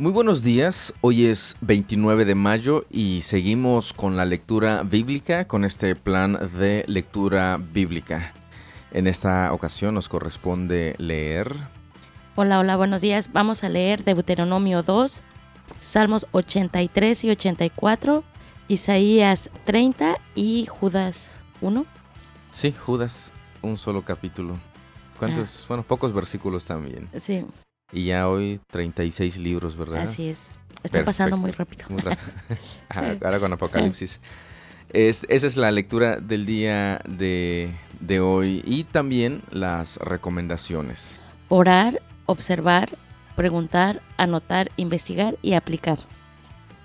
Muy buenos días, hoy es 29 de mayo y seguimos con la lectura bíblica, con este plan de lectura bíblica. En esta ocasión nos corresponde leer... Hola, hola, buenos días. Vamos a leer Deuteronomio 2, Salmos 83 y 84, Isaías 30 y Judas 1. Sí, Judas, un solo capítulo. ¿Cuántos? Ah. Bueno, pocos versículos también. Sí. Y ya hoy 36 libros, ¿verdad? Así es. Está pasando muy rápido. Muy rápido. Ahora con Apocalipsis. esa es la lectura del día de, de hoy y también las recomendaciones. Orar, observar, preguntar, anotar, investigar y aplicar.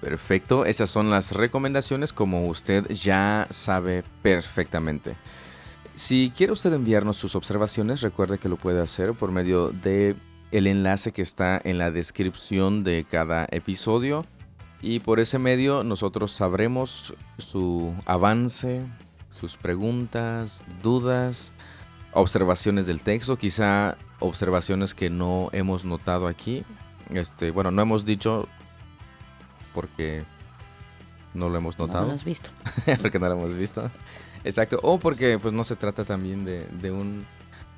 Perfecto, esas son las recomendaciones como usted ya sabe perfectamente. Si quiere usted enviarnos sus observaciones, recuerde que lo puede hacer por medio de el enlace que está en la descripción de cada episodio y por ese medio nosotros sabremos su avance, sus preguntas, dudas, observaciones del texto, quizá observaciones que no hemos notado aquí. Este, bueno, no hemos dicho porque no lo hemos notado. No lo hemos visto. porque no lo hemos visto. Exacto. O porque pues no se trata también de, de un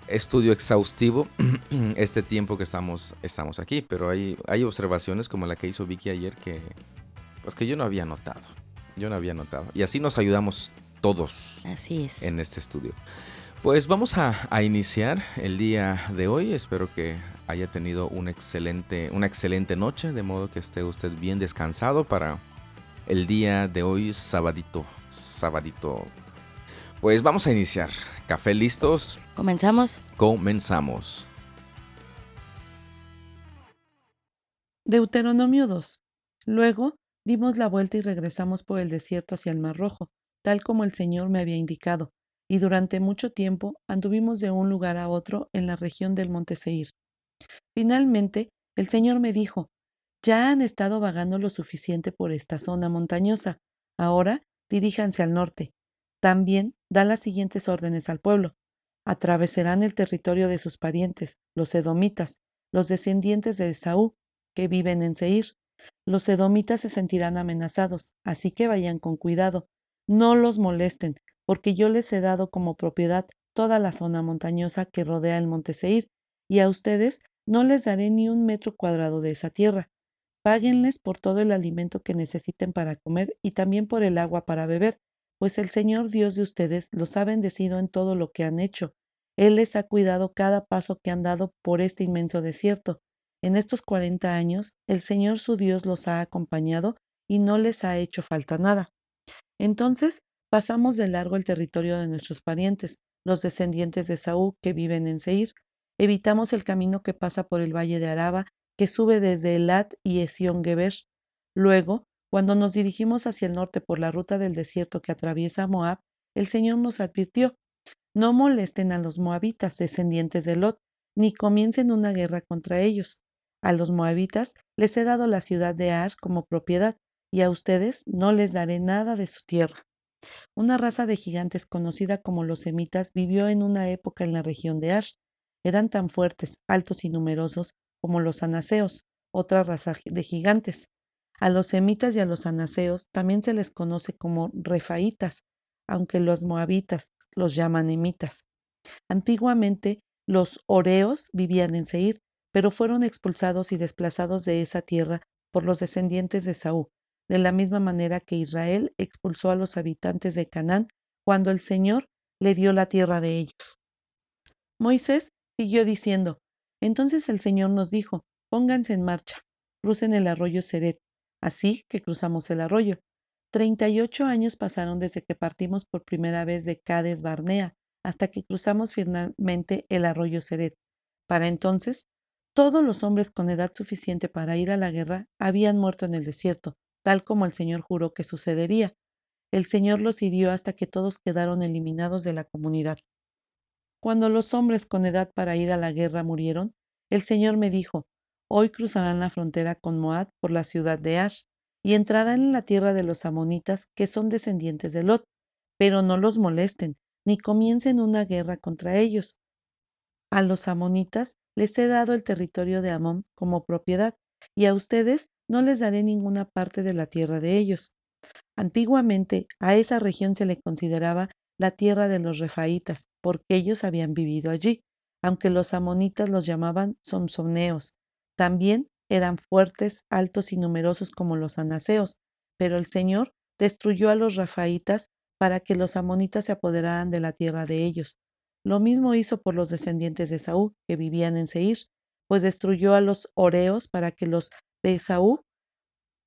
estudio exhaustivo este tiempo que estamos, estamos aquí, pero hay, hay observaciones como la que hizo Vicky ayer que, pues que yo no había notado. Yo no había notado. Y así nos ayudamos todos así es. en este estudio. Pues vamos a, iniciar el día de hoy. Espero que haya tenido un excelente, una excelente noche, de modo que esté usted bien descansado para el día de hoy, sabadito, sabadito pues vamos a iniciar. Café listos. ¿Comenzamos? Comenzamos. Deuteronomio 2. Luego dimos la vuelta y regresamos por el desierto hacia el Mar Rojo, tal como el Señor me había indicado, y durante mucho tiempo anduvimos de un lugar a otro en la región del Monte Seir. Finalmente, el Señor me dijo, ya han estado vagando lo suficiente por esta zona montañosa, ahora diríjanse al norte. También da las siguientes órdenes al pueblo. Atravesarán el territorio de sus parientes, los edomitas, los descendientes de Esaú, que viven en Seir. Los edomitas se sentirán amenazados, así que vayan con cuidado. No los molesten, porque yo les he dado como propiedad toda la zona montañosa que rodea el monte Seir, y a ustedes no les daré ni un metro cuadrado de esa tierra. Páguenles por todo el alimento que necesiten para comer y también por el agua para beber, pues el Señor Dios de ustedes los ha bendecido en todo lo que han hecho. Él les ha cuidado cada paso que han dado por este inmenso desierto. En estos cuarenta años, el Señor su Dios los ha acompañado y no les ha hecho falta nada. Entonces, pasamos de largo el territorio de nuestros parientes, los descendientes de Saúl que viven en Seir. Evitamos el camino que pasa por el valle de Araba, que sube desde Elat y Esión Geber. Luego, cuando nos dirigimos hacia el norte por la ruta del desierto que atraviesa Moab, el Señor nos advirtió, no molesten a los moabitas, descendientes de Lot, ni comiencen una guerra contra ellos. A los moabitas les he dado la ciudad de Ar como propiedad, y a ustedes no les daré nada de su tierra. Una raza de gigantes conocida como los semitas vivió en una época en la región de Ar. Eran tan fuertes, altos y numerosos como los anaseos, otra raza de gigantes. A los semitas y a los anaseos también se les conoce como refaitas, aunque los moabitas los llaman emitas. Antiguamente los oreos vivían en Seir, pero fueron expulsados y desplazados de esa tierra por los descendientes de Saúl, de la misma manera que Israel expulsó a los habitantes de Canaán cuando el Señor le dio la tierra de ellos. Moisés siguió diciendo, entonces el Señor nos dijo, pónganse en marcha, crucen el arroyo Seret, Así que cruzamos el arroyo. Treinta y ocho años pasaron desde que partimos por primera vez de Cades Barnea hasta que cruzamos finalmente el arroyo Seret. Para entonces, todos los hombres con edad suficiente para ir a la guerra habían muerto en el desierto, tal como el Señor juró que sucedería. El Señor los hirió hasta que todos quedaron eliminados de la comunidad. Cuando los hombres con edad para ir a la guerra murieron, el Señor me dijo, Hoy cruzarán la frontera con Moab por la ciudad de Ash y entrarán en la tierra de los amonitas que son descendientes de Lot, pero no los molesten, ni comiencen una guerra contra ellos. A los amonitas les he dado el territorio de Amón como propiedad, y a ustedes no les daré ninguna parte de la tierra de ellos. Antiguamente a esa región se le consideraba la tierra de los refaítas, porque ellos habían vivido allí, aunque los amonitas los llamaban somsoneos. También eran fuertes, altos y numerosos como los anaseos, pero el Señor destruyó a los rafaítas para que los amonitas se apoderaran de la tierra de ellos. Lo mismo hizo por los descendientes de Saúl, que vivían en Seir, pues destruyó a los oreos para que los de Saúl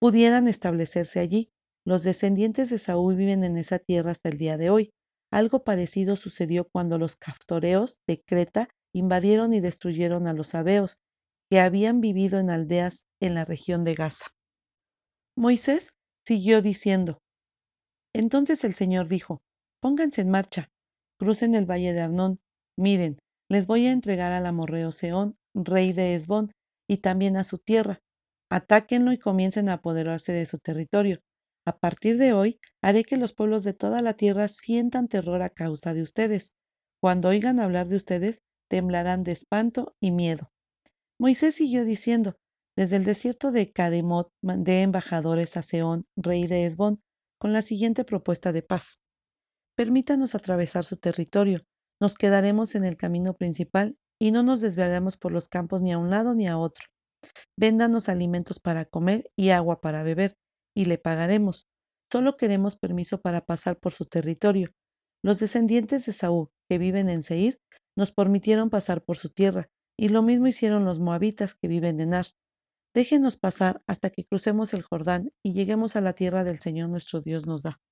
pudieran establecerse allí. Los descendientes de Saúl viven en esa tierra hasta el día de hoy. Algo parecido sucedió cuando los caftoreos de Creta invadieron y destruyeron a los sabeos, que habían vivido en aldeas en la región de Gaza. Moisés siguió diciendo, entonces el Señor dijo, pónganse en marcha, crucen el valle de Arnón, miren, les voy a entregar al amorreo Seón, rey de Esbón, y también a su tierra. Atáquenlo y comiencen a apoderarse de su territorio. A partir de hoy, haré que los pueblos de toda la tierra sientan terror a causa de ustedes. Cuando oigan hablar de ustedes, temblarán de espanto y miedo. Moisés siguió diciendo, desde el desierto de Cademot mandé embajadores a Seón, rey de Esbón, con la siguiente propuesta de paz. Permítanos atravesar su territorio, nos quedaremos en el camino principal y no nos desviaremos por los campos ni a un lado ni a otro. Véndanos alimentos para comer y agua para beber, y le pagaremos. Solo queremos permiso para pasar por su territorio. Los descendientes de Saúl, que viven en Seir, nos permitieron pasar por su tierra, y lo mismo hicieron los moabitas que viven en Ar. Déjenos pasar hasta que crucemos el Jordán y lleguemos a la tierra del Señor nuestro Dios nos da.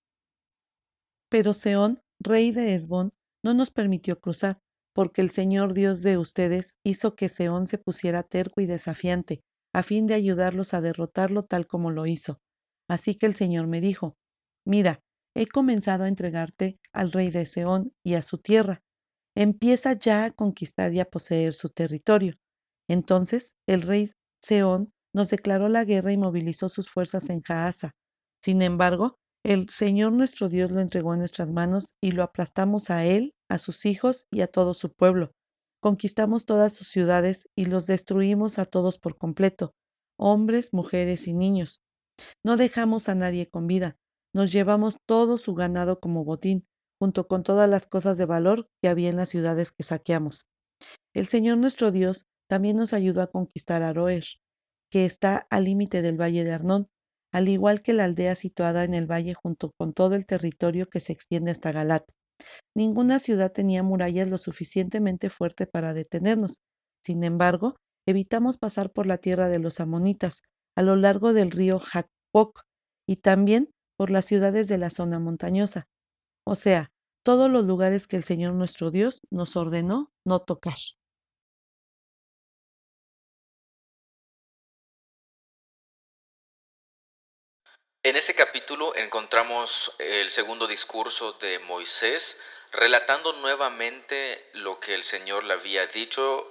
Pero Seón, rey de Esbón, no nos permitió cruzar, porque el Señor Dios de ustedes hizo que Seón se pusiera terco y desafiante, a fin de ayudarlos a derrotarlo tal como lo hizo. Así que el Señor me dijo, mira, he comenzado a entregarte al rey de Seón y a su tierra. Empieza ya a conquistar y a poseer su territorio. Entonces el rey Seón nos declaró la guerra y movilizó sus fuerzas en Jaasa. Sin embargo, el Señor nuestro Dios lo entregó en nuestras manos y lo aplastamos a él, a sus hijos y a todo su pueblo. Conquistamos todas sus ciudades y los destruimos a todos por completo, hombres, mujeres y niños. No dejamos a nadie con vida, nos llevamos todo su ganado como botín, junto con todas las cosas de valor que había en las ciudades que saqueamos. El Señor nuestro Dios también nos ayudó a conquistar Aroer, que está al límite del valle de Arnón, al igual que la aldea situada en el valle junto con todo el territorio que se extiende hasta Galat. Ninguna ciudad tenía murallas lo suficientemente fuerte para detenernos. Sin embargo, evitamos pasar por la tierra de los amonitas, a lo largo del río Jacpoc, y también por las ciudades de la zona montañosa, o sea, todos los lugares que el Señor nuestro Dios nos ordenó no tocar. En este capítulo encontramos el segundo discurso de Moisés relatando nuevamente lo que el Señor le había dicho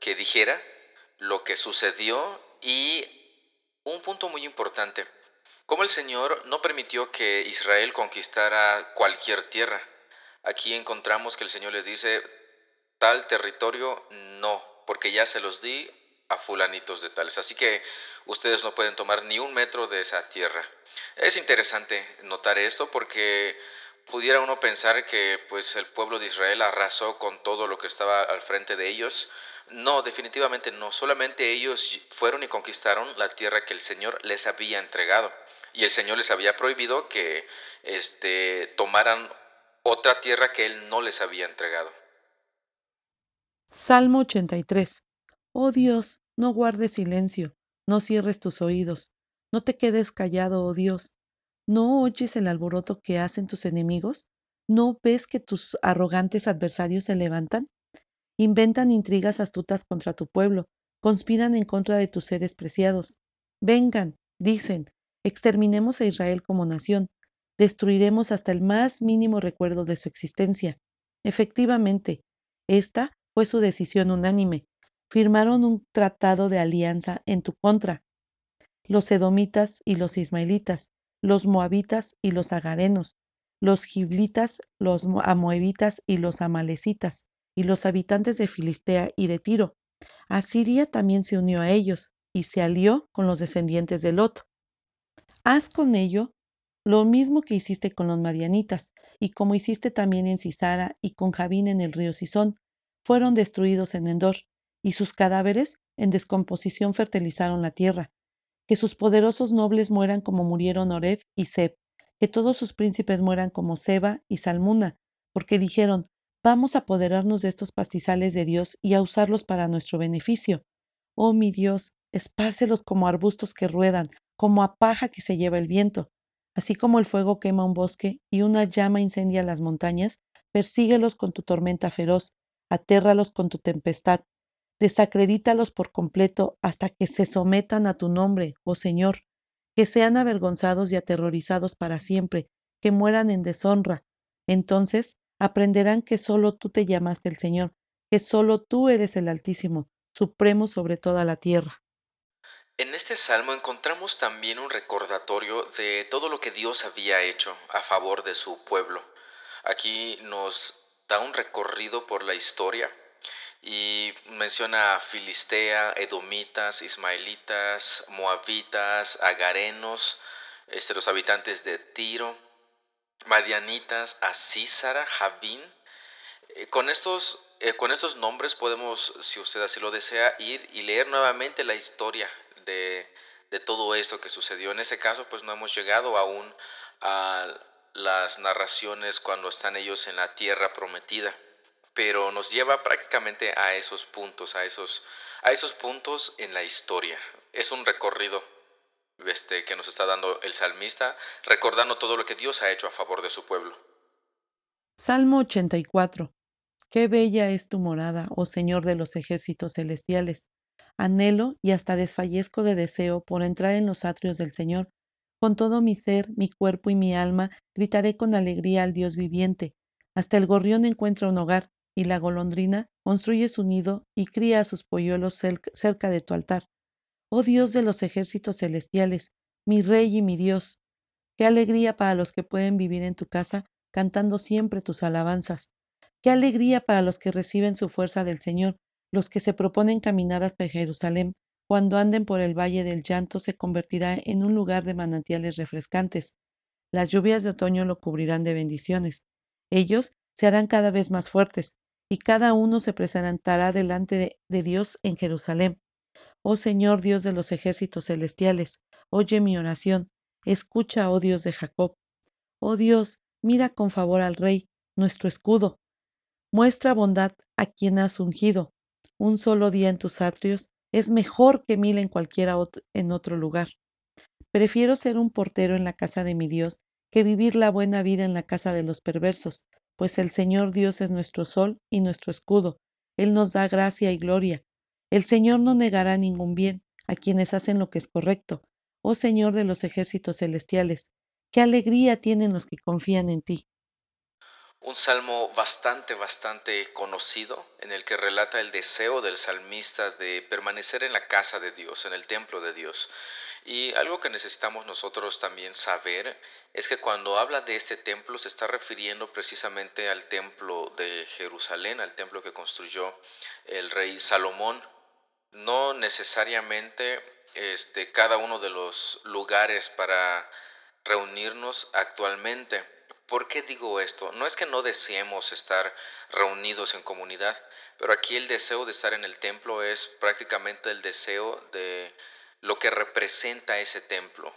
que dijera, lo que sucedió y un punto muy importante, cómo el Señor no permitió que Israel conquistara cualquier tierra. Aquí encontramos que el Señor les dice, tal territorio no, porque ya se los di a fulanitos de tales. Así que ustedes no pueden tomar ni un metro de esa tierra. Es interesante notar esto porque pudiera uno pensar que pues el pueblo de Israel arrasó con todo lo que estaba al frente de ellos. No, definitivamente no. Solamente ellos fueron y conquistaron la tierra que el Señor les había entregado. Y el Señor les había prohibido que este, tomaran otra tierra que Él no les había entregado. Salmo 83. Oh Dios, no guardes silencio, no cierres tus oídos, no te quedes callado, oh Dios. ¿No oyes el alboroto que hacen tus enemigos? ¿No ves que tus arrogantes adversarios se levantan? Inventan intrigas astutas contra tu pueblo, conspiran en contra de tus seres preciados. Vengan, dicen, exterminemos a Israel como nación, destruiremos hasta el más mínimo recuerdo de su existencia. Efectivamente, esta fue su decisión unánime, firmaron un tratado de alianza en tu contra. Los edomitas y los ismaelitas, los moabitas y los agarenos, los giblitas, los amoebitas y los amalecitas, y los habitantes de Filistea y de Tiro. Asiria también se unió a ellos, y se alió con los descendientes de Lot. Haz con ello lo mismo que hiciste con los madianitas, y como hiciste también en Cisara y con Javín en el río Sison, fueron destruidos en Endor, y sus cadáveres en descomposición fertilizaron la tierra. Que sus poderosos nobles mueran como murieron Oreb y Seb, que todos sus príncipes mueran como Seba y Salmuna, porque dijeron, vamos a apoderarnos de estos pastizales de Dios y a usarlos para nuestro beneficio. Oh mi Dios, espárcelos como arbustos que ruedan, como a paja que se lleva el viento. Así como el fuego quema un bosque y una llama incendia las montañas, persíguelos con tu tormenta feroz, atérralos con tu tempestad, desacredítalos por completo hasta que se sometan a tu nombre, oh Señor, que sean avergonzados y aterrorizados para siempre, que mueran en deshonra. Entonces aprenderán que solo tú te llamaste el Señor, que solo tú eres el Altísimo, supremo sobre toda la tierra. En este salmo encontramos también un recordatorio de todo lo que Dios había hecho a favor de su pueblo. Aquí nos da un recorrido por la historia y menciona a Filistea, Edomitas, Ismaelitas, Moabitas, Agarenos, este, los habitantes de Tiro, Madianitas, a Císara, Javín. Eh, con, estos, eh, con estos nombres podemos, si usted así lo desea, ir y leer nuevamente la historia de, todo esto que sucedió. En ese caso, pues no hemos llegado aún a las narraciones cuando están ellos en la tierra prometida, pero nos lleva prácticamente a esos puntos, a esos, a esos puntos en la historia. Es un recorrido este, que nos está dando el salmista, recordando todo lo que Dios ha hecho a favor de su pueblo. Salmo 84. Qué bella es tu morada, oh Señor de los ejércitos celestiales. Anhelo y hasta desfallezco de deseo por entrar en los atrios del Señor. Con todo mi ser, mi cuerpo y mi alma, gritaré con alegría al Dios viviente. Hasta el gorrión encuentra un hogar, y la golondrina construye su nido y cría a sus polluelos cerca de tu altar. Oh Dios de los ejércitos celestiales, mi Rey y mi Dios, qué alegría para los que pueden vivir en tu casa cantando siempre tus alabanzas. Qué alegría para los que reciben su fuerza del Señor, los que se proponen caminar hasta Jerusalén, cuando anden por el valle del llanto, se convertirá en un lugar de manantiales refrescantes. Las lluvias de otoño lo cubrirán de bendiciones. Ellos se harán cada vez más fuertes, y cada uno se presentará delante de, de Dios en Jerusalén. Oh Señor Dios de los ejércitos celestiales, oye mi oración, escucha, oh Dios de Jacob. Oh Dios, mira con favor al Rey, nuestro escudo. Muestra bondad a quien has ungido, un solo día en tus atrios es mejor que mil en cualquiera en otro lugar. Prefiero ser un portero en la casa de mi Dios que vivir la buena vida en la casa de los perversos, pues el Señor Dios es nuestro sol y nuestro escudo. Él nos da gracia y gloria. El Señor no negará ningún bien a quienes hacen lo que es correcto. Oh Señor de los ejércitos celestiales, qué alegría tienen los que confían en ti un salmo bastante, bastante conocido en el que relata el deseo del salmista de permanecer en la casa de Dios, en el templo de Dios. Y algo que necesitamos nosotros también saber es que cuando habla de este templo se está refiriendo precisamente al templo de Jerusalén, al templo que construyó el rey Salomón. No necesariamente este, cada uno de los lugares para reunirnos actualmente ¿Por qué digo esto? No es que no deseemos estar reunidos en comunidad, pero aquí el deseo de estar en el templo es prácticamente el deseo de lo que representa ese templo,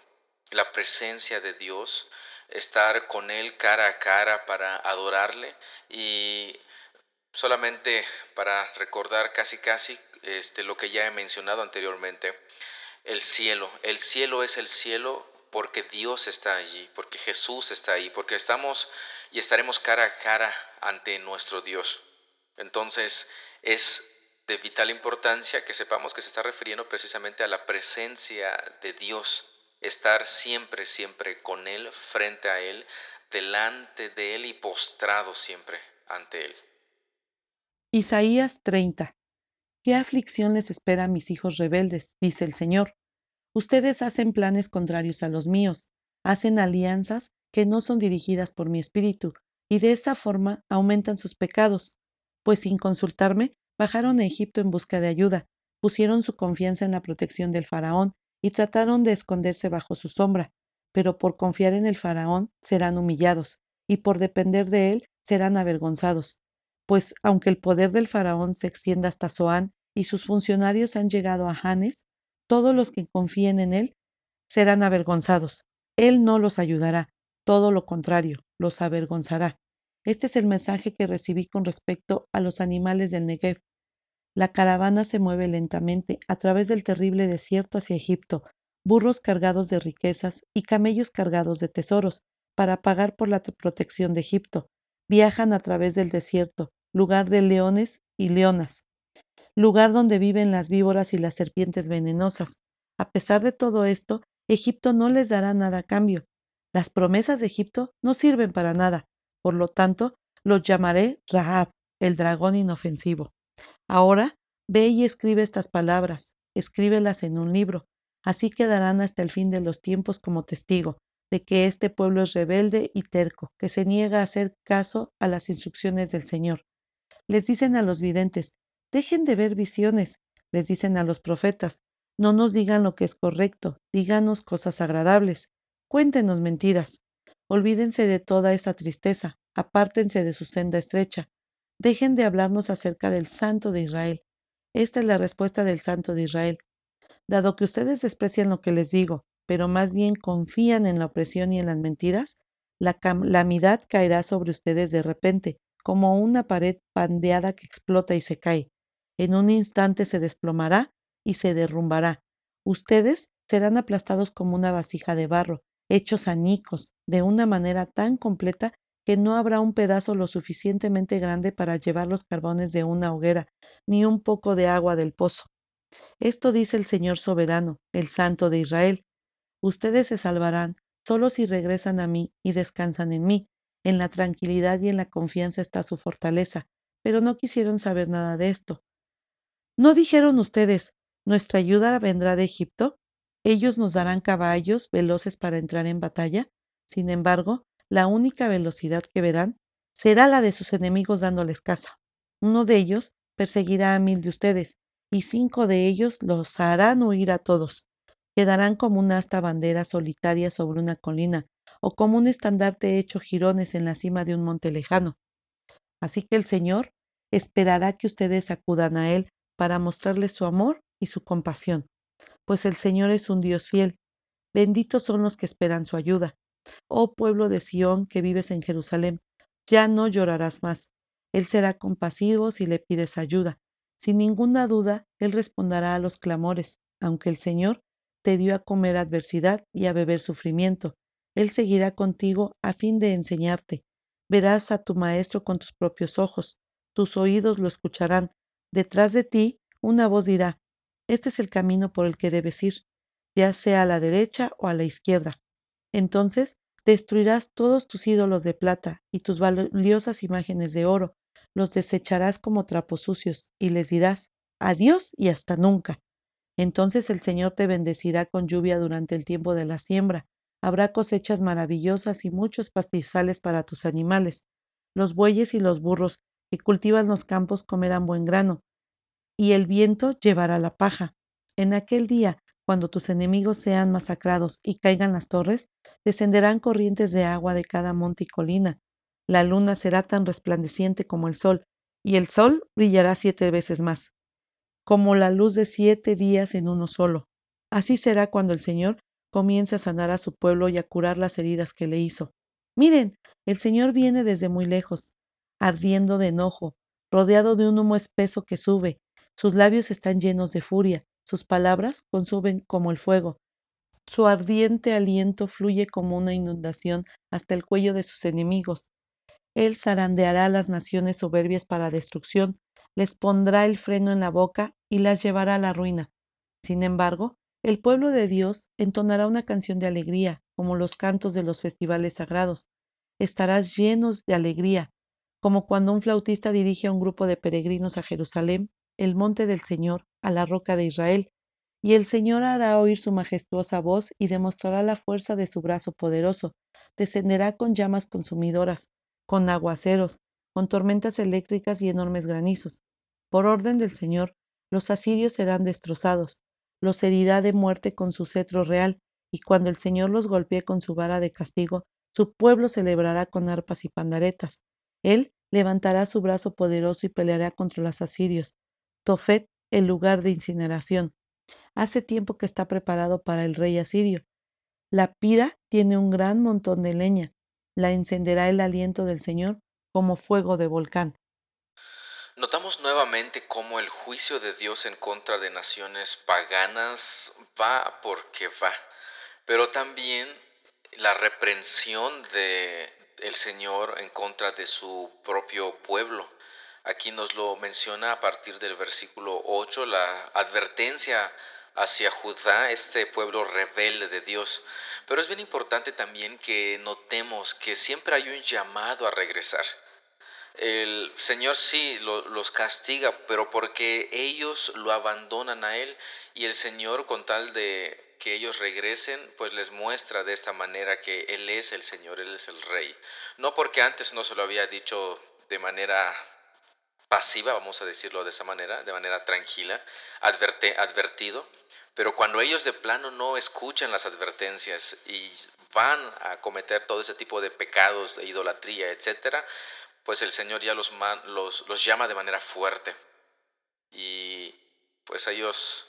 la presencia de Dios, estar con Él cara a cara para adorarle y solamente para recordar casi casi este, lo que ya he mencionado anteriormente, el cielo. El cielo es el cielo porque Dios está allí, porque Jesús está ahí, porque estamos y estaremos cara a cara ante nuestro Dios. Entonces es de vital importancia que sepamos que se está refiriendo precisamente a la presencia de Dios, estar siempre, siempre con Él, frente a Él, delante de Él y postrado siempre ante Él. Isaías 30. ¿Qué aflicción les espera a mis hijos rebeldes? dice el Señor. Ustedes hacen planes contrarios a los míos, hacen alianzas que no son dirigidas por mi espíritu, y de esa forma aumentan sus pecados, pues sin consultarme bajaron a Egipto en busca de ayuda, pusieron su confianza en la protección del faraón y trataron de esconderse bajo su sombra, pero por confiar en el faraón serán humillados, y por depender de él serán avergonzados. Pues aunque el poder del faraón se extienda hasta Zoán y sus funcionarios han llegado a Hanes, todos los que confíen en él serán avergonzados. Él no los ayudará, todo lo contrario, los avergonzará. Este es el mensaje que recibí con respecto a los animales del Negev. La caravana se mueve lentamente a través del terrible desierto hacia Egipto, burros cargados de riquezas y camellos cargados de tesoros, para pagar por la protección de Egipto. Viajan a través del desierto, lugar de leones y leonas, lugar donde viven las víboras y las serpientes venenosas. A pesar de todo esto, Egipto no les dará nada a cambio. Las promesas de Egipto no sirven para nada. Por lo tanto, los llamaré Rahab, el dragón inofensivo. Ahora, ve y escribe estas palabras, escríbelas en un libro. Así quedarán hasta el fin de los tiempos como testigo de que este pueblo es rebelde y terco, que se niega a hacer caso a las instrucciones del Señor. Les dicen a los videntes, dejen de ver visiones. Les dicen a los profetas, no nos digan lo que es correcto, díganos cosas agradables, cuéntenos mentiras. Olvídense de toda esa tristeza, apártense de su senda estrecha, dejen de hablarnos acerca del Santo de Israel. Esta es la respuesta del Santo de Israel. Dado que ustedes desprecian lo que les digo, pero más bien confían en la opresión y en las mentiras, la calamidad caerá sobre ustedes de repente, como una pared pandeada que explota y se cae. En un instante se desplomará y se derrumbará. Ustedes serán aplastados como una vasija de barro, hechos anicos, de una manera tan completa que no habrá un pedazo lo suficientemente grande para llevar los carbones de una hoguera, ni un poco de agua del pozo. Esto dice el Señor soberano, el Santo de Israel. Ustedes se salvarán solo si regresan a mí y descansan en mí. En la tranquilidad y en la confianza está su fortaleza, pero no quisieron saber nada de esto. ¿No dijeron ustedes, nuestra ayuda vendrá de Egipto? Ellos nos darán caballos veloces para entrar en batalla. Sin embargo, la única velocidad que verán será la de sus enemigos dándoles caza. Uno de ellos perseguirá a mil de ustedes, y cinco de ellos los harán huir a todos. Quedarán como una asta bandera solitaria sobre una colina, o como un estandarte hecho jirones en la cima de un monte lejano. Así que el Señor esperará que ustedes acudan a Él para mostrarles su amor y su compasión, pues el Señor es un Dios fiel. Benditos son los que esperan su ayuda. Oh pueblo de Sión que vives en Jerusalén, ya no llorarás más. Él será compasivo si le pides ayuda. Sin ninguna duda, Él responderá a los clamores, aunque el Señor te dio a comer adversidad y a beber sufrimiento. Él seguirá contigo a fin de enseñarte. Verás a tu Maestro con tus propios ojos. Tus oídos lo escucharán. Detrás de ti una voz dirá, Este es el camino por el que debes ir, ya sea a la derecha o a la izquierda. Entonces destruirás todos tus ídolos de plata y tus valiosas imágenes de oro, los desecharás como trapos sucios y les dirás, adiós y hasta nunca. Entonces el Señor te bendecirá con lluvia durante el tiempo de la siembra. Habrá cosechas maravillosas y muchos pastizales para tus animales. Los bueyes y los burros que cultivan los campos comerán buen grano, y el viento llevará la paja. En aquel día cuando tus enemigos sean masacrados y caigan las torres, descenderán corrientes de agua de cada monte y colina. La luna será tan resplandeciente como el sol, y el sol brillará siete veces más, como la luz de siete días en uno solo. Así será cuando el Señor comience a sanar a su pueblo y a curar las heridas que le hizo. Miren, el Señor viene desde muy lejos, ardiendo de enojo, rodeado de un humo espeso que sube. Sus labios están llenos de furia sus palabras consumen como el fuego. Su ardiente aliento fluye como una inundación hasta el cuello de sus enemigos. Él zarandeará las naciones soberbias para destrucción, les pondrá el freno en la boca y las llevará a la ruina. Sin embargo, el pueblo de Dios entonará una canción de alegría, como los cantos de los festivales sagrados. Estarás llenos de alegría, como cuando un flautista dirige a un grupo de peregrinos a Jerusalén el monte del Señor, a la roca de Israel, y el Señor hará oír su majestuosa voz y demostrará la fuerza de su brazo poderoso. Descenderá con llamas consumidoras, con aguaceros, con tormentas eléctricas y enormes granizos. Por orden del Señor, los asirios serán destrozados, los herirá de muerte con su cetro real, y cuando el Señor los golpee con su vara de castigo, su pueblo celebrará con arpas y pandaretas. Él levantará su brazo poderoso y peleará contra los asirios. Tofet, el lugar de incineración. Hace tiempo que está preparado para el rey asirio. La pira tiene un gran montón de leña. La encenderá el aliento del Señor como fuego de volcán. Notamos nuevamente cómo el juicio de Dios en contra de naciones paganas va porque va, pero también la reprensión de el Señor en contra de su propio pueblo. Aquí nos lo menciona a partir del versículo 8, la advertencia hacia Judá, este pueblo rebelde de Dios. Pero es bien importante también que notemos que siempre hay un llamado a regresar. El Señor sí los castiga, pero porque ellos lo abandonan a Él y el Señor con tal de que ellos regresen, pues les muestra de esta manera que Él es el Señor, Él es el Rey. No porque antes no se lo había dicho de manera pasiva, vamos a decirlo de esa manera, de manera tranquila, advertido, pero cuando ellos de plano no escuchan las advertencias y van a cometer todo ese tipo de pecados, de idolatría, etcétera, pues el Señor ya los, los, los llama de manera fuerte. Y pues ellos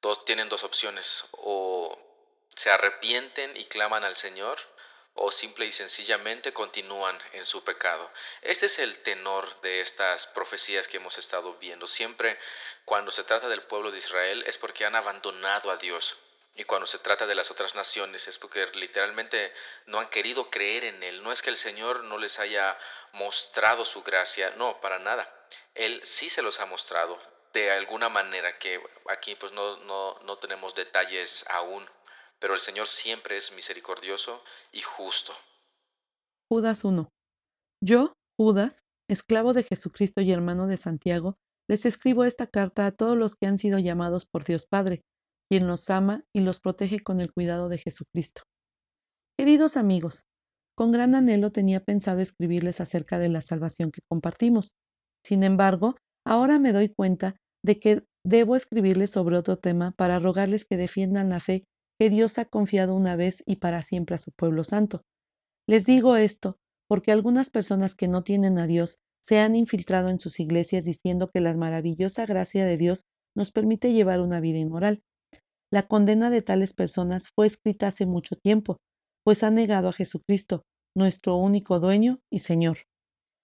dos, tienen dos opciones, o se arrepienten y claman al Señor, o simple y sencillamente continúan en su pecado. Este es el tenor de estas profecías que hemos estado viendo. Siempre cuando se trata del pueblo de Israel es porque han abandonado a Dios. Y cuando se trata de las otras naciones es porque literalmente no han querido creer en Él. No es que el Señor no les haya mostrado su gracia, no, para nada. Él sí se los ha mostrado de alguna manera que aquí pues no, no, no tenemos detalles aún pero el Señor siempre es misericordioso y justo. Judas 1. Yo, Judas, esclavo de Jesucristo y hermano de Santiago, les escribo esta carta a todos los que han sido llamados por Dios Padre, quien los ama y los protege con el cuidado de Jesucristo. Queridos amigos, con gran anhelo tenía pensado escribirles acerca de la salvación que compartimos. Sin embargo, ahora me doy cuenta de que debo escribirles sobre otro tema para rogarles que defiendan la fe que Dios ha confiado una vez y para siempre a su pueblo santo. Les digo esto porque algunas personas que no tienen a Dios se han infiltrado en sus iglesias diciendo que la maravillosa gracia de Dios nos permite llevar una vida inmoral. La condena de tales personas fue escrita hace mucho tiempo, pues han negado a Jesucristo, nuestro único dueño y Señor.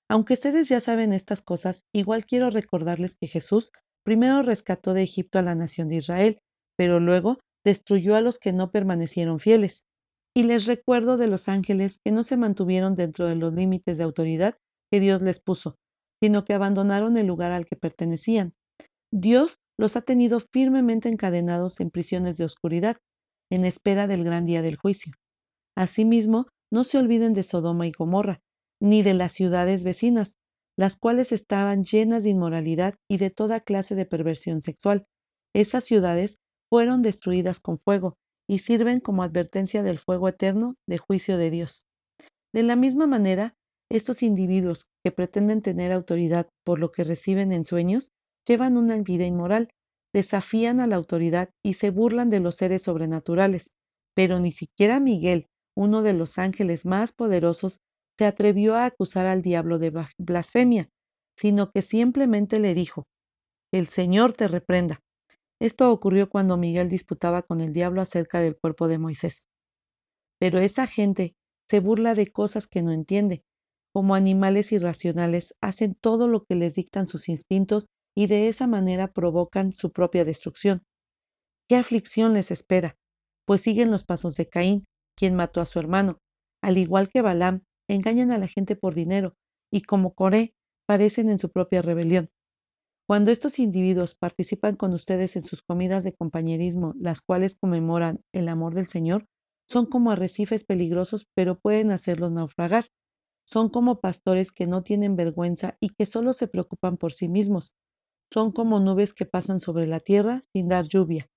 Aunque ustedes ya saben estas cosas, igual quiero recordarles que Jesús primero rescató de Egipto a la nación de Israel, pero luego destruyó a los que no permanecieron fieles. Y les recuerdo de los ángeles que no se mantuvieron dentro de los límites de autoridad que Dios les puso, sino que abandonaron el lugar al que pertenecían. Dios los ha tenido firmemente encadenados en prisiones de oscuridad, en espera del gran día del juicio. Asimismo, no se olviden de Sodoma y Gomorra, ni de las ciudades vecinas, las cuales estaban llenas de inmoralidad y de toda clase de perversión sexual. Esas ciudades fueron destruidas con fuego y sirven como advertencia del fuego eterno de juicio de Dios. De la misma manera, estos individuos que pretenden tener autoridad por lo que reciben en sueños, llevan una vida inmoral, desafían a la autoridad y se burlan de los seres sobrenaturales. Pero ni siquiera Miguel, uno de los ángeles más poderosos, se atrevió a acusar al diablo de blasfemia, sino que simplemente le dijo, El Señor te reprenda. Esto ocurrió cuando Miguel disputaba con el diablo acerca del cuerpo de Moisés. Pero esa gente se burla de cosas que no entiende. Como animales irracionales, hacen todo lo que les dictan sus instintos y de esa manera provocan su propia destrucción. ¿Qué aflicción les espera? Pues siguen los pasos de Caín, quien mató a su hermano. Al igual que Balaam, engañan a la gente por dinero, y como Coré, parecen en su propia rebelión. Cuando estos individuos participan con ustedes en sus comidas de compañerismo, las cuales conmemoran el amor del Señor, son como arrecifes peligrosos, pero pueden hacerlos naufragar. Son como pastores que no tienen vergüenza y que solo se preocupan por sí mismos. Son como nubes que pasan sobre la tierra sin dar lluvia.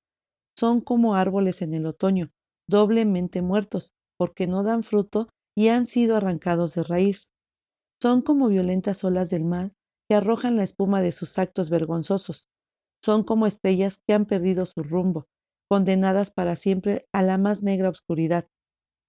Son como árboles en el otoño, doblemente muertos, porque no dan fruto y han sido arrancados de raíz. Son como violentas olas del mar que arrojan la espuma de sus actos vergonzosos. son como estrellas que han perdido su rumbo, condenadas para siempre a la más negra oscuridad.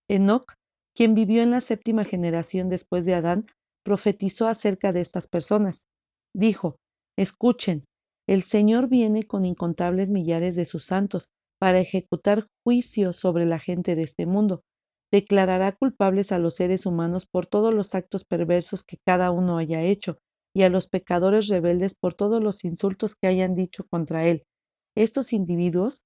Enoch, quien vivió en la séptima generación después de Adán, profetizó acerca de estas personas. Dijo, escuchen, el Señor viene con incontables millares de sus santos para ejecutar juicio sobre la gente de este mundo. Declarará culpables a los seres humanos por todos los actos perversos que cada uno haya hecho, y a los pecadores rebeldes por todos los insultos que hayan dicho contra él. Estos individuos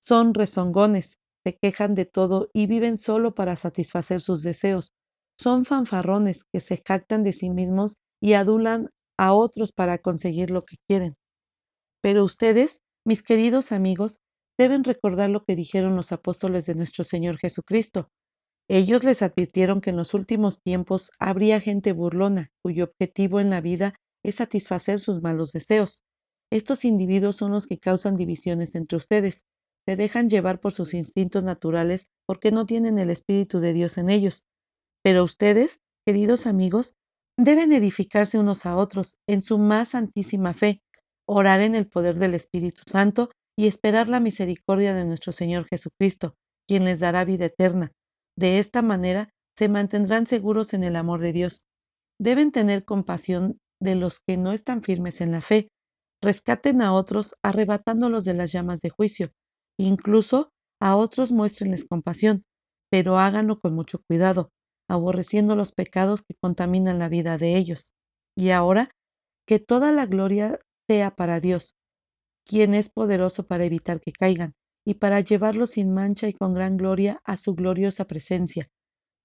son rezongones, se quejan de todo y viven solo para satisfacer sus deseos. Son fanfarrones que se jactan de sí mismos y adulan a otros para conseguir lo que quieren. Pero ustedes, mis queridos amigos, deben recordar lo que dijeron los apóstoles de nuestro Señor Jesucristo. Ellos les advirtieron que en los últimos tiempos habría gente burlona, cuyo objetivo en la vida es satisfacer sus malos deseos. Estos individuos son los que causan divisiones entre ustedes. Se dejan llevar por sus instintos naturales porque no tienen el Espíritu de Dios en ellos. Pero ustedes, queridos amigos, deben edificarse unos a otros en su más santísima fe, orar en el poder del Espíritu Santo y esperar la misericordia de nuestro Señor Jesucristo, quien les dará vida eterna. De esta manera se mantendrán seguros en el amor de Dios. Deben tener compasión de los que no están firmes en la fe. Rescaten a otros arrebatándolos de las llamas de juicio. Incluso a otros muéstrenles compasión, pero háganlo con mucho cuidado, aborreciendo los pecados que contaminan la vida de ellos. Y ahora, que toda la gloria sea para Dios, quien es poderoso para evitar que caigan y para llevarlos sin mancha y con gran gloria a su gloriosa presencia.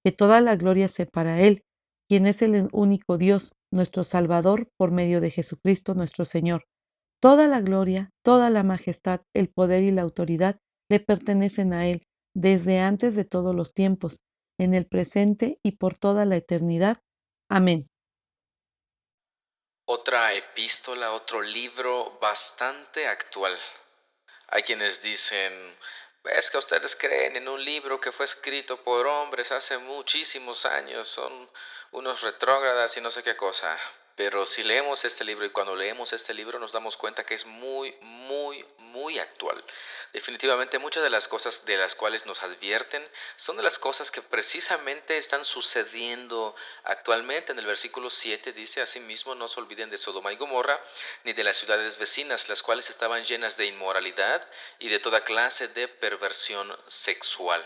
Que toda la gloria sea para Él, quien es el único Dios, nuestro Salvador, por medio de Jesucristo nuestro Señor. Toda la gloria, toda la majestad, el poder y la autoridad le pertenecen a Él desde antes de todos los tiempos, en el presente y por toda la eternidad. Amén otra epístola, otro libro bastante actual. Hay quienes dicen, es que ustedes creen en un libro que fue escrito por hombres hace muchísimos años, son unos retrógradas y no sé qué cosa. Pero si leemos este libro y cuando leemos este libro nos damos cuenta que es muy, muy, muy actual. Definitivamente muchas de las cosas de las cuales nos advierten son de las cosas que precisamente están sucediendo actualmente. En el versículo 7 dice, asimismo, no se olviden de Sodoma y Gomorra, ni de las ciudades vecinas, las cuales estaban llenas de inmoralidad y de toda clase de perversión sexual.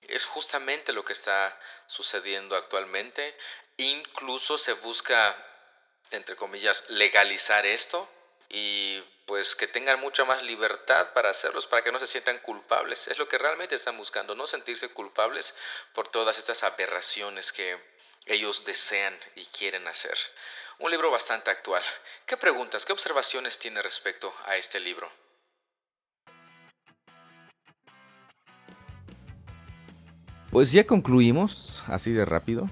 Es justamente lo que está sucediendo actualmente. Incluso se busca entre comillas, legalizar esto y pues que tengan mucha más libertad para hacerlos, para que no se sientan culpables. Es lo que realmente están buscando, no sentirse culpables por todas estas aberraciones que ellos desean y quieren hacer. Un libro bastante actual. ¿Qué preguntas, qué observaciones tiene respecto a este libro? Pues ya concluimos, así de rápido.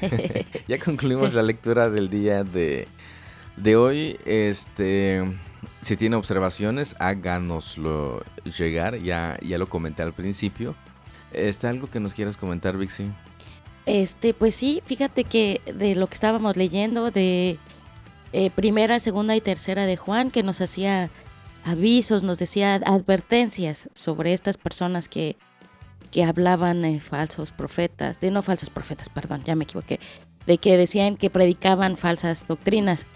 ya concluimos la lectura del día de, de hoy. Este, si tiene observaciones, háganoslo llegar. Ya, ya lo comenté al principio. ¿Está algo que nos quieras comentar, Vixi? Este, pues sí, fíjate que de lo que estábamos leyendo, de eh, primera, segunda y tercera de Juan, que nos hacía avisos, nos decía advertencias sobre estas personas que que hablaban eh, falsos profetas, de no falsos profetas, perdón, ya me equivoqué, de que decían que predicaban falsas doctrinas.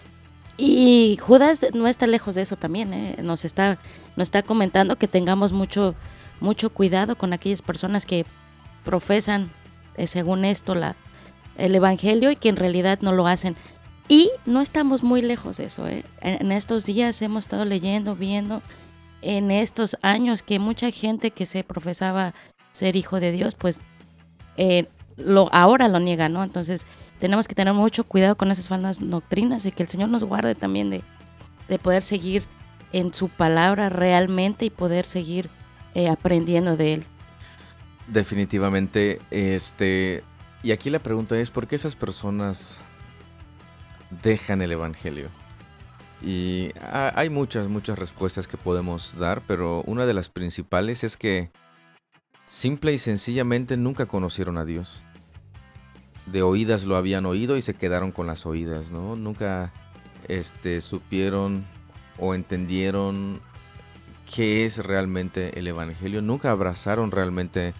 Y Judas no está lejos de eso también, eh, nos, está, nos está comentando que tengamos mucho, mucho cuidado con aquellas personas que profesan, eh, según esto, la, el Evangelio y que en realidad no lo hacen. Y no estamos muy lejos de eso. En estos días hemos estado leyendo, viendo, en estos años que mucha gente que se profesaba ser hijo de Dios, pues eh, lo, ahora lo niega, ¿no? Entonces tenemos que tener mucho cuidado con esas falsas doctrinas y que el Señor nos guarde también de, poder seguir en su palabra realmente y poder seguir eh, aprendiendo de Él. Definitivamente, este, y aquí la pregunta es, ¿por qué esas personas dejan el Evangelio? Y hay muchas, muchas respuestas que podemos dar, pero una de las principales es que Simple y sencillamente nunca conocieron a Dios. De oídas lo habían oído y se quedaron con las oídas, ¿no? Nunca este, supieron o entendieron qué es realmente el Evangelio. Nunca abrazaron realmente,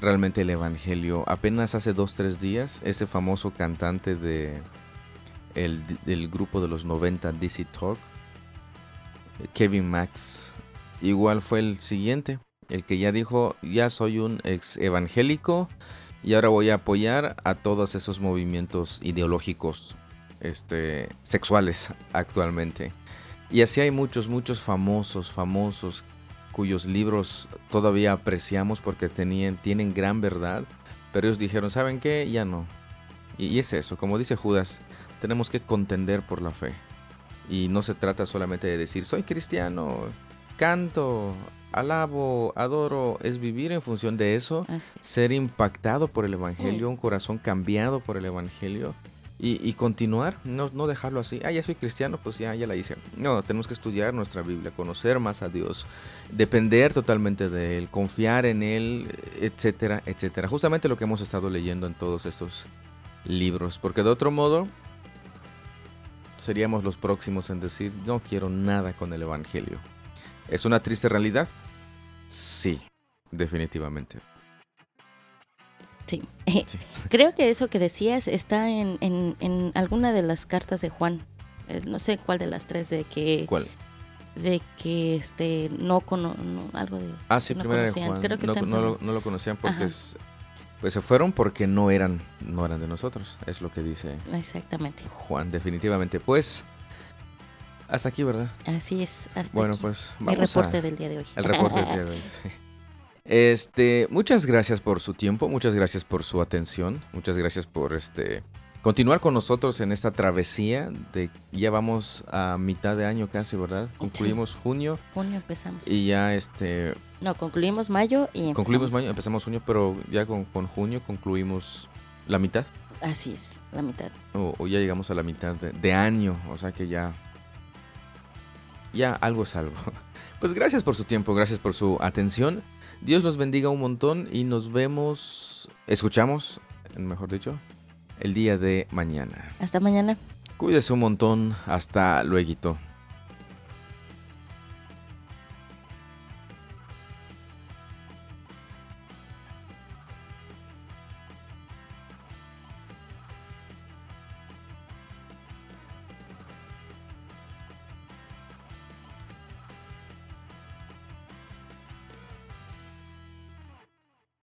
realmente el Evangelio. Apenas hace dos, tres días, ese famoso cantante de el, del grupo de los 90, DC Talk, Kevin Max, igual fue el siguiente, el que ya dijo, ya soy un ex evangélico y ahora voy a apoyar a todos esos movimientos ideológicos este, sexuales actualmente. Y así hay muchos, muchos famosos, famosos, cuyos libros todavía apreciamos porque tenían, tienen gran verdad, pero ellos dijeron, ¿saben qué? Ya no. Y, y es eso, como dice Judas, tenemos que contender por la fe. Y no se trata solamente de decir, soy cristiano, canto, alabo, adoro, es vivir en función de eso, ser impactado por el Evangelio, un corazón cambiado por el Evangelio y, continuar, no, no, dejarlo así, ah, ya soy cristiano, pues ya, ya la hice. No, tenemos que estudiar nuestra Biblia, conocer más a Dios, depender totalmente de Él, confiar en Él, etcétera, etcétera. Justamente lo que hemos estado leyendo en todos estos libros, porque de otro modo seríamos los próximos en decir, no quiero nada con el Evangelio. ¿Es una triste realidad? Sí, definitivamente. Sí. Creo que eso que decías está en, en, alguna de las cartas de Juan. Eh, no sé cuál de las tres de que... ¿Cuál? De que este no, cono, algo de... Ah, sí, primero de Juan. Creo que no, no, lo, no, lo, conocían porque es, pues se fueron porque no eran, no eran de nosotros. Es lo que dice. Exactamente. Juan, definitivamente. Pues hasta aquí, ¿verdad? Así es, hasta bueno, aquí. pues vamos El reporte del día de hoy. El reporte del día de hoy, sí. Este, muchas gracias por su tiempo, muchas gracias por su atención, muchas gracias por este continuar con nosotros en esta travesía de ya vamos a mitad de año casi, ¿verdad? Concluimos junio. Junio empezamos. Y ya este No, concluimos mayo y empezamos. Concluimos mayo, empezamos junio, pero ya con, junio concluimos la mitad. Así es, la mitad. O, ya llegamos a la mitad de, de año, o sea que ya ya algo es algo. Pues gracias por su tiempo, gracias por su atención. Dios los bendiga un montón y nos vemos, escuchamos, mejor dicho, el día de mañana. Hasta mañana. Cuídese un montón, hasta luego.